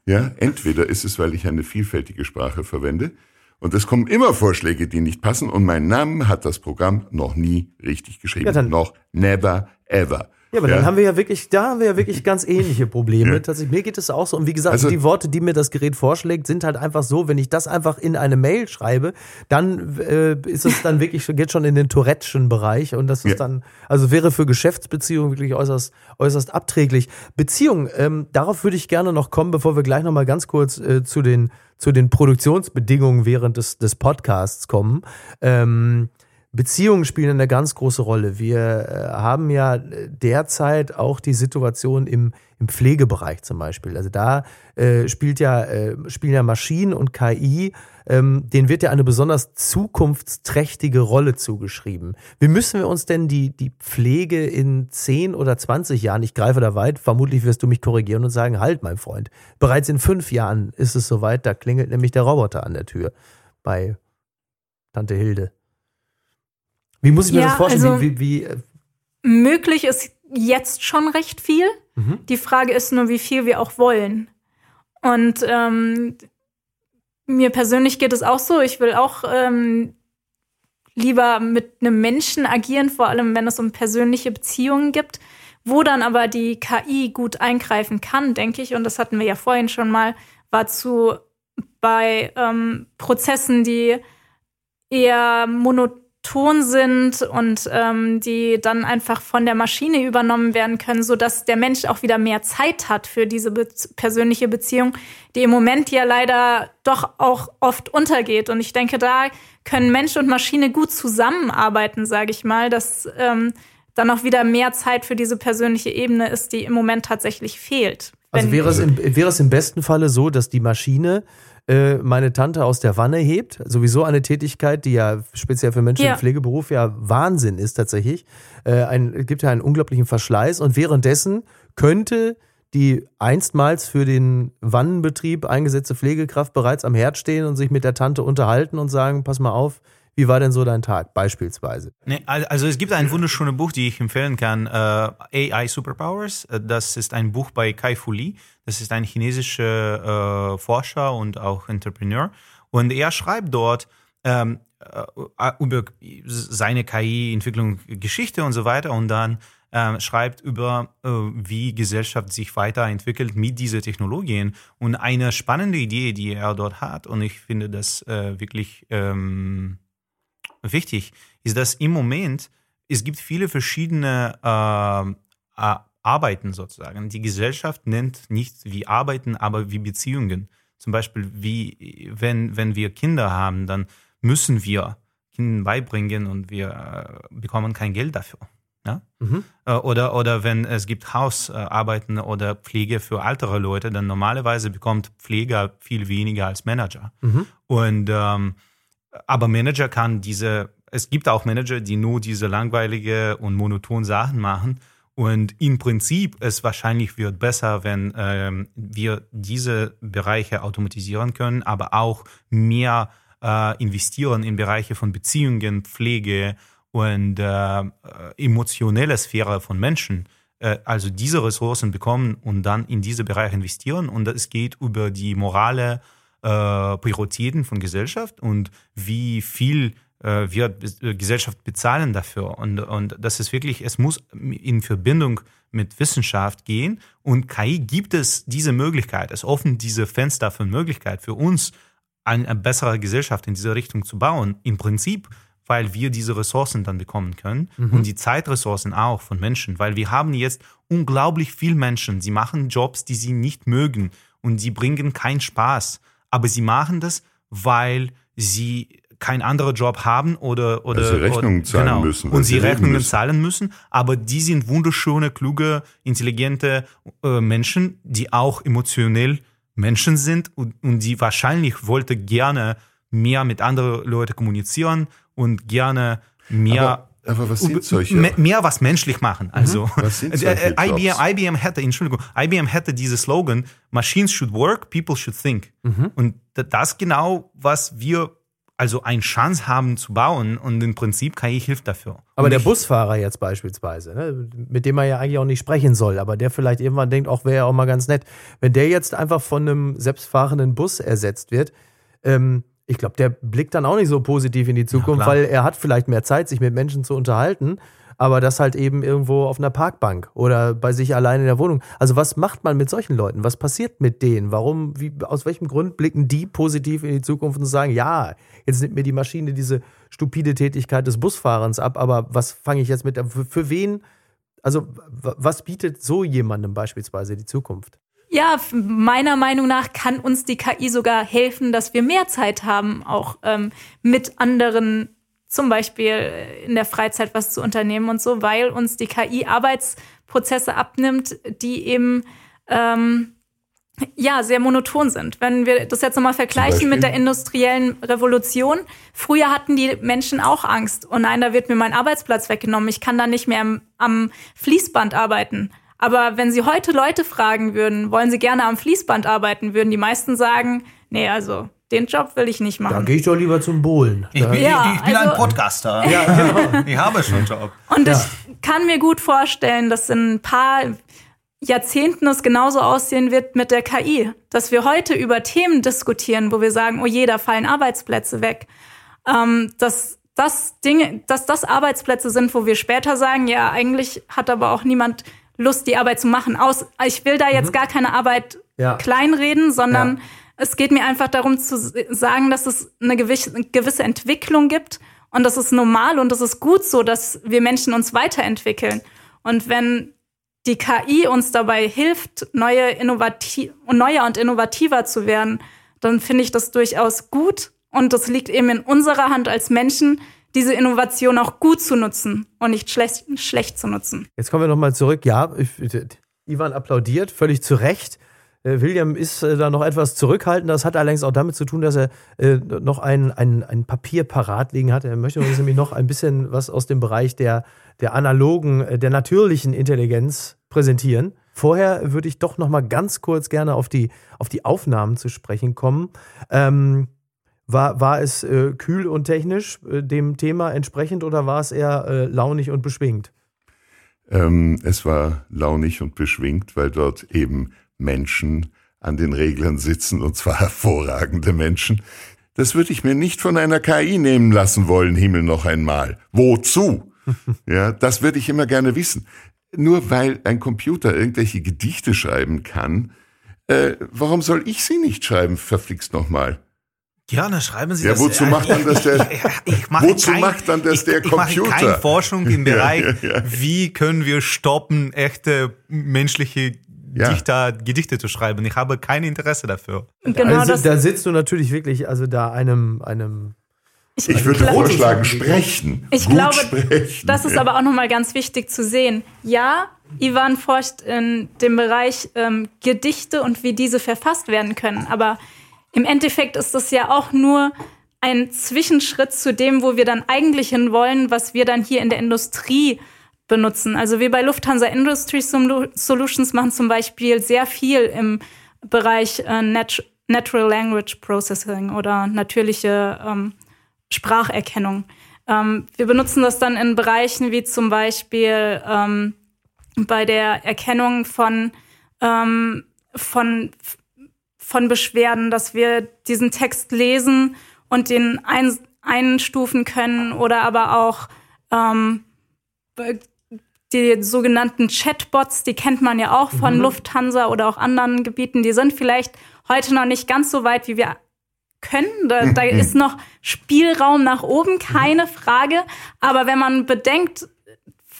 Ja, entweder ist es, weil ich eine vielfältige Sprache verwende und es kommen immer Vorschläge, die nicht passen und meinen Namen hat das Programm noch nie richtig geschrieben. Ja, noch never ever. Ja, aber dann haben wir ja wirklich, da haben wir ja wirklich ganz ähnliche Probleme. Tatsächlich, mir geht es auch so. Und wie gesagt, Also- die Worte, die mir das Gerät vorschlägt, sind halt einfach so, wenn ich das einfach in eine Mail schreibe, dann äh, ist es dann wirklich, geht schon in den Tourette'schen Bereich. Und das ist Ja. dann, also wäre für Geschäftsbeziehungen wirklich äußerst, äußerst abträglich. Beziehungen, ähm, darauf würde ich gerne noch kommen, bevor wir gleich nochmal ganz kurz äh, zu den, zu den Produktionsbedingungen während des, des Podcasts kommen. Ähm, Beziehungen spielen eine ganz große Rolle. Wir äh, haben ja derzeit auch die Situation im, im Pflegebereich zum Beispiel. Also da äh, spielt ja, äh, spielen ja Maschinen und KI, ähm, denen wird ja eine besonders zukunftsträchtige Rolle zugeschrieben. Wie müssen wir uns denn die, die Pflege in 10 oder 20 Jahren, ich greife da weit, vermutlich wirst du mich korrigieren und sagen, halt, mein Freund, bereits in fünf Jahren ist es soweit, da klingelt nämlich der Roboter an der Tür bei Tante Hilde. Wie muss ich mir Ja, das vorstellen? also- wie, wie, wie, äh, Möglich ist jetzt schon recht viel. Mhm. Die Frage ist nur, wie viel wir auch wollen. Und ähm, mir persönlich geht es auch so. Ich will auch ähm, lieber mit einem Menschen agieren, vor allem wenn es um persönliche Beziehungen gibt, wo dann aber die KI gut eingreifen kann, denke ich. Und das hatten wir ja vorhin schon mal, war zu bei ähm, Prozessen, die eher monoton sind und ähm, die dann einfach von der Maschine übernommen werden können, sodass der Mensch auch wieder mehr Zeit hat für diese be persönliche Beziehung, die im Moment ja leider doch auch oft untergeht. Und ich denke, da können Mensch und Maschine gut zusammenarbeiten, sage ich mal, dass ähm, dann auch wieder mehr Zeit für diese persönliche Ebene ist, die im Moment tatsächlich fehlt. Also wäre es, im, wäre es im besten Falle so, dass die Maschine äh, meine Tante aus der Wanne hebt. Sowieso eine Tätigkeit, die ja speziell für Menschen Ja. im Pflegeberuf ja Wahnsinn ist tatsächlich. Äh, ein, gibt ja einen unglaublichen Verschleiß und währenddessen könnte die einstmals für den Wannenbetrieb eingesetzte Pflegekraft bereits am Herd stehen und sich mit der Tante unterhalten und sagen, pass mal auf, wie war denn so dein Tag beispielsweise? Nee, al- also es gibt ein wunderschönes Buch, die ich empfehlen kann, äh, AI Superpowers. Äh, Das ist ein Buch bei Kai Fu Lee. Das ist ein chinesischer äh, Forscher und auch Entrepreneur. Und er schreibt dort ähm, äh, über seine KI-Entwicklung, Geschichte und so weiter und dann ähm, schreibt über, äh, wie Gesellschaft sich weiterentwickelt mit diesen Technologien. Und eine spannende Idee, die er dort hat, und ich finde das äh, wirklich ähm, wichtig, ist, dass im Moment es gibt viele verschiedene äh, äh, Arbeiten sozusagen. Die Gesellschaft nennt nicht wie Arbeiten, aber wie Beziehungen. Zum Beispiel, wie wenn, wenn wir Kinder haben, dann müssen wir Kindern beibringen und wir äh, bekommen kein Geld dafür. Ja? Äh, Oder, oder wenn es gibt Hausarbeiten oder Pflege für ältere Leute, dann normalerweise bekommt Pfleger viel weniger als Manager. Und ähm, aber Manager kann diese, es gibt auch Manager, die nur diese langweilige und monoton Sachen machen. Und im Prinzip es wahrscheinlich wird besser, wenn ähm, wir diese Bereiche automatisieren können, aber auch mehr äh, investieren in Bereiche von Beziehungen, Pflege und äh, äh, emotionelle Sphäre von Menschen. Äh, also diese Ressourcen bekommen und dann in diese Bereiche investieren. Und es geht über die morale äh, Prioritäten von Gesellschaft und wie viel äh, wird Be- äh, Gesellschaft bezahlen dafür. Und, und das ist wirklich, es muss in Verbindung mit Wissenschaft gehen. Und KI gibt es diese Möglichkeit, es offen diese Fenster für Möglichkeit für uns, eine bessere Gesellschaft in diese Richtung zu bauen. Im Prinzip, weil wir diese Ressourcen dann bekommen können und die Zeitressourcen auch von Menschen, weil wir haben jetzt unglaublich viel Menschen, sie machen Jobs, die sie nicht mögen und sie bringen keinen Spaß, aber sie machen das, weil sie keinen anderen Job haben oder oder sie Rechnungen zahlen genau, müssen, und sie Rechnungen müssen. zahlen müssen, aber die sind wunderschöne, kluge, intelligente äh, Menschen, die auch emotionell Menschen sind und, und die wahrscheinlich wollte gerne mehr mit anderen Leuten kommunizieren und gerne mehr Aber, aber was sind solche? me- mehr was menschlich machen. Also Was sind äh, solche äh, IBM? IBM hätte, Entschuldigung, IBM hätte diese Slogan Machines should work, people should think. Mhm. Und da- das genau, was wir also eine Chance haben zu bauen und im Prinzip KI hilft dafür. Aber und der Busfahrer jetzt beispielsweise, ne, mit dem man ja eigentlich auch nicht sprechen soll, aber der vielleicht irgendwann denkt, auch wäre ja auch mal ganz nett, wenn der jetzt einfach von einem selbstfahrenden Bus ersetzt wird, ähm, ich glaube, der blickt dann auch nicht so positiv in die Zukunft, klar. weil er hat vielleicht mehr Zeit, sich mit Menschen zu unterhalten, aber das halt eben irgendwo auf einer Parkbank oder bei sich allein in der Wohnung. Also was macht man mit solchen Leuten? Was passiert mit denen? Warum, wie, aus welchem Grund blicken die positiv in die Zukunft und sagen, ja, jetzt nimmt mir die Maschine diese stupide Tätigkeit des Busfahrens ab, aber was fange ich jetzt mit, für, für wen, also was bietet so jemandem beispielsweise die Zukunft? Ja, meiner Meinung nach kann uns die KI sogar helfen, dass wir mehr Zeit haben, auch ähm, mit anderen zum Beispiel äh, in der Freizeit was zu unternehmen und so, weil uns die KI Arbeitsprozesse abnimmt, die eben ähm, ja, sehr monoton sind. Wenn wir das jetzt nochmal vergleichen mit der industriellen Revolution, früher hatten die Menschen auch Angst. Oh nein, da wird mir mein Arbeitsplatz weggenommen. Ich kann da nicht mehr am, am Fließband arbeiten. Aber wenn Sie heute Leute fragen würden, wollen Sie gerne am Fließband arbeiten, würden die meisten sagen, nee, also den Job will ich nicht Da machen. gehe ich doch lieber zum Bohlen. Ich bin, Ja, ich bin also- ein Podcaster. Ja, genau. Ich habe schon einen Job. Und ich kann mir gut vorstellen, dass in ein paar Jahrzehnten es genauso aussehen wird mit der KI. Dass wir heute über Themen diskutieren, wo wir sagen, oh je, da fallen Arbeitsplätze weg. Ähm, dass das Dinge, dass das Arbeitsplätze sind, wo wir später sagen, ja, eigentlich hat aber auch niemand Lust, die Arbeit zu machen. Aus, ich will da jetzt gar keine Arbeit Ja. kleinreden, sondern Ja. es geht mir einfach darum zu sagen, dass es eine gewisse, Entwicklung gibt und das ist normal und das ist gut so, dass wir Menschen uns weiterentwickeln. Und wenn die KI uns dabei hilft, neue innovati und neuer und innovativer zu werden, dann finde ich das durchaus gut und das liegt eben in unserer Hand als Menschen, diese Innovation auch gut zu nutzen und nicht schlecht, schlecht zu nutzen. Jetzt kommen wir nochmal zurück. Ja, Ivan applaudiert, völlig zu Recht. Äh, William ist äh, da noch etwas zurückhaltend. Das hat allerdings auch damit zu tun, dass er äh, noch ein, ein, ein Papier parat liegen hat. Er möchte uns nämlich noch ein bisschen was aus dem Bereich der, der analogen, der natürlichen Intelligenz präsentieren. Vorher würde ich doch noch mal ganz kurz gerne auf die, auf die Aufnahmen zu sprechen kommen. Ähm, war, war es äh, kühl und technisch äh, dem Thema entsprechend oder war es eher äh, launig und beschwingt? Ähm, es war launig und beschwingt, weil dort eben Menschen an den Reglern sitzen, und zwar hervorragende Menschen. Das würde ich mir nicht von einer KI nehmen lassen wollen, Himmel noch einmal. Wozu? ja, das würde ich immer gerne wissen. Nur weil ein Computer irgendwelche Gedichte schreiben kann, äh, warum soll ich sie nicht schreiben, verflixt nochmal? Gerne, schreiben Sie ja, das. wozu macht dann das der, ich mache wozu kein, macht dann das ich, der ich mache Computer? keine Forschung im Bereich, Ja, ja, ja. wie können wir stoppen, echte menschliche Ja. Dichter, Gedichte zu schreiben. Ich habe kein Interesse dafür. Und genau also, das. da sitzt du natürlich wirklich, also da einem, einem Ich würde glaub- vorschlagen, sprechen. Ich Gut glaube, sprechen. das ist aber auch nochmal ganz wichtig zu sehen. Ja, Ivan forscht in dem Bereich ähm, Gedichte und wie diese verfasst werden können. Aber im Endeffekt ist das ja auch nur ein Zwischenschritt zu dem, wo wir dann eigentlich hinwollen, was wir dann hier in der Industrie benutzen. Also wir bei Lufthansa Industry Solu- Solutions machen zum Beispiel sehr viel im Bereich äh, Nat Natural Language Processing oder natürliche ähm, Spracherkennung. Ähm, wir benutzen das dann in Bereichen wie zum Beispiel ähm, bei der Erkennung von, ähm, von, von Beschwerden, dass wir diesen Text lesen und den ein, einstufen können oder aber auch ähm, die sogenannten Chatbots, die kennt man ja auch von Lufthansa oder auch anderen Gebieten, die sind vielleicht heute noch nicht ganz so weit, wie wir können. Da, da ist noch Spielraum nach oben, keine Frage. Aber wenn man bedenkt,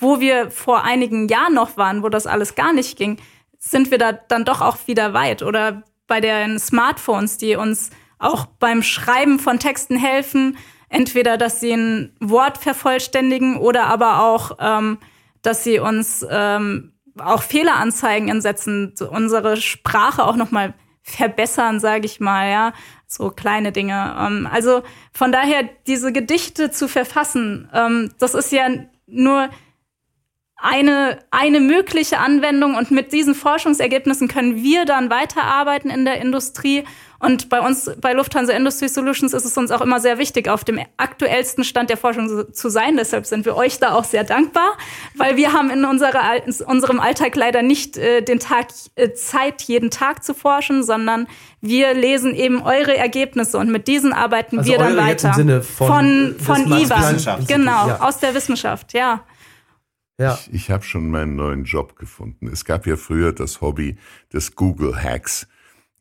wo wir vor einigen Jahren noch waren, wo das alles gar nicht ging, sind wir da dann doch auch wieder weit. Oder bei den Smartphones, die uns auch beim Schreiben von Texten helfen, entweder, dass sie ein Wort vervollständigen oder aber auch, ähm, dass sie uns ähm, auch Fehleranzeigen setzen, so unsere Sprache auch noch mal verbessern, sage ich mal, ja, so kleine Dinge. Ähm, also von daher diese Gedichte zu verfassen, ähm, das ist ja nur eine, eine mögliche Anwendung und mit diesen Forschungsergebnissen können wir dann weiterarbeiten in der Industrie. Und bei uns, bei Lufthansa Industry Solutions ist es uns auch immer sehr wichtig, auf dem aktuellsten Stand der Forschung zu sein. Deshalb sind wir euch da auch sehr dankbar, weil wir haben in, unserer, in unserem Alltag leider nicht äh, den Tag äh, Zeit, jeden Tag zu forschen, sondern wir lesen eben eure Ergebnisse und mit diesen arbeiten Also wir dann eure jetzt weiter. im Sinne von- von, von IWA. Genau, Ja. aus der Wissenschaft, ja. Ja. Ich, ich habe schon meinen neuen Job gefunden. Es gab ja früher das Hobby des Google Hacks.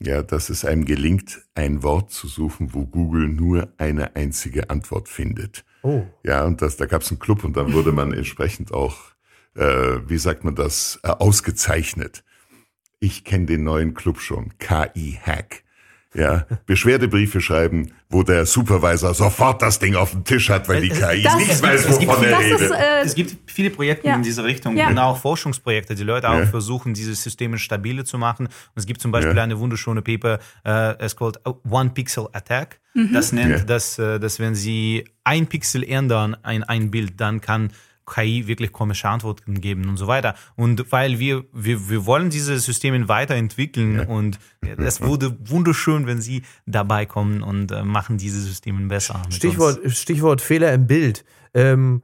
Ja, dass es einem gelingt, ein Wort zu suchen, wo Google nur eine einzige Antwort findet. Oh. Ja, und das, da gab es einen Club und dann wurde man entsprechend auch, äh, wie sagt man das, äh, ausgezeichnet. Ich kenne den neuen Club schon, KI Hack. Ja, Beschwerdebriefe schreiben, wo der Supervisor sofort das Ding auf dem Tisch hat, weil die KI Das- nichts weiß, wovon er redet. ist, äh, Es gibt viele Projekte Ja. in dieser Richtung Ja. und auch Forschungsprojekte, die Leute auch Ja. versuchen, diese Systeme stabile zu machen. Und es gibt zum Beispiel Ja. eine wunderschöne Paper, äh, es called One Pixel Attack. Das nennt, Ja. dass, äh, dass wenn sie ein Pixel ändern, ein, ein Bild, dann kann KI wirklich komische Antworten geben und so weiter. Und weil wir, wir, wir wollen diese Systeme weiterentwickeln und es wurde wunderschön, wenn sie dabei kommen und äh, machen diese Systeme besser. Stichwort, Stichwort Fehler im Bild. Ähm,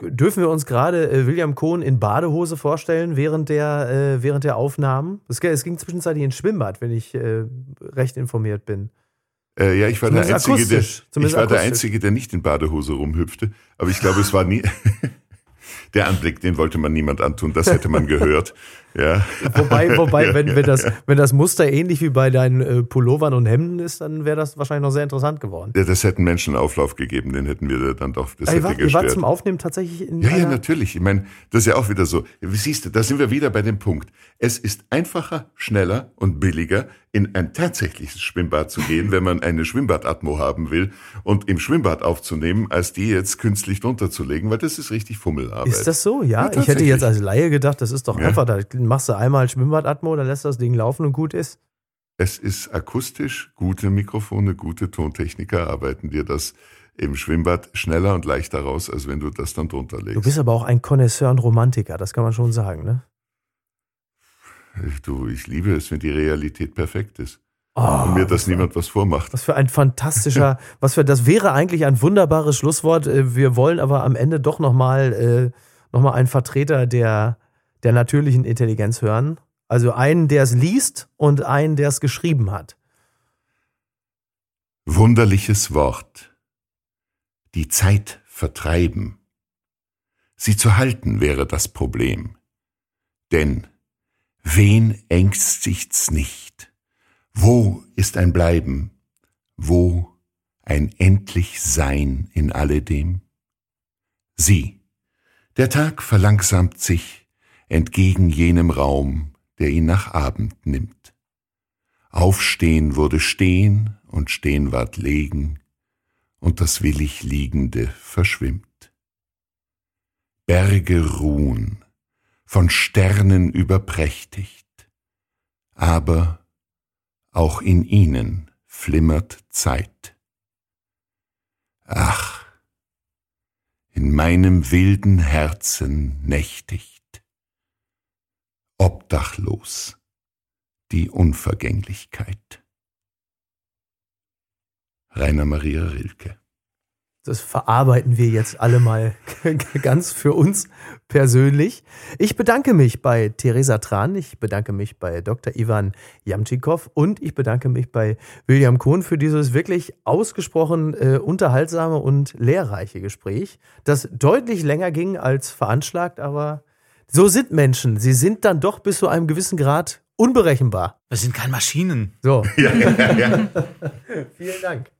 dürfen wir uns gerade äh, William Kohn in Badehose vorstellen während der, äh, während der Aufnahmen? Es, es ging zwischenzeitlich ins Schwimmbad, wenn ich äh, recht informiert bin. Äh, ja, ich war, der Einzige, der, ich war der. Einzige, der nicht in Badehose rumhüpfte. Aber ich glaube, es war nie. der Anblick, den wollte man niemand antun, das hätte man gehört. Ja. Wobei, wobei wenn, wenn, das, wenn das Muster ähnlich wie bei deinen äh, Pullovern und Hemden ist, dann wäre das wahrscheinlich noch sehr interessant geworden. Ja, Das hätten Menschen Auflauf gegeben, den hätten wir dann doch, das Aber hätte ihr wart gestört. zum Aufnehmen tatsächlich in Ja, ja, natürlich. Ich meine, das ist ja auch wieder so. Wie siehst du, da sind wir wieder bei dem Punkt. Es ist einfacher, schneller und billiger, in ein tatsächliches Schwimmbad zu gehen, wenn man eine Schwimmbadatmo haben will und im Schwimmbad aufzunehmen, als die jetzt künstlich drunter zu legen, weil das ist richtig Fummelarbeit. Ist das so? Ja, Ja, ich hätte jetzt als Laie gedacht, das ist doch Ja. einfach, da machst du einmal Schwimmbadatmo, dann lässt das Ding laufen und gut ist. Es ist akustisch, gute Mikrofone, gute Tontechniker arbeiten dir das im Schwimmbad schneller und leichter raus, als wenn du das dann drunter Du legst. bist aber auch ein Connoisseur und Romantiker, das kann man schon sagen, ne? Du, ich liebe es, wenn die Realität perfekt ist Oh, und mir das niemand was vormacht. Was für ein fantastischer, was für, das wäre eigentlich ein wunderbares Schlusswort. Äh, Wir wollen aber am Ende doch nochmal äh, noch mal einen Vertreter der, der natürlichen Intelligenz hören. Also einen, der es liest und einen, der es geschrieben hat. Wunderliches Wort. Die Zeit vertreiben. Sie zu halten wäre das Problem. Denn wen ängstigt's nicht? Wo ist ein Bleiben? Wo ein endlich Sein in alledem? Sieh, der Tag verlangsamt sich entgegen jenem Raum, der ihn nach Abend nimmt. Aufstehen wurde stehen und stehen ward legen, und das willig Liegende verschwimmt. Berge ruhen, von Sternen überprächtigt, aber auch in ihnen flimmert Zeit. Ach, in meinem wilden Herzen nächtigt, obdachlos die Unvergänglichkeit. Rainer Maria Rilke. Das verarbeiten wir jetzt alle mal ganz für uns persönlich. Ich bedanke mich bei Theresa Tran, ich bedanke mich bei Dr. Ivan Jamtschikow und ich bedanke mich bei William Kohn für dieses wirklich ausgesprochen äh, unterhaltsame und lehrreiche Gespräch, das deutlich länger ging als veranschlagt, aber so sind Menschen. Sie sind dann doch bis zu einem gewissen Grad unberechenbar. Wir sind keine Maschinen. So, Ja, ja, ja. vielen Dank.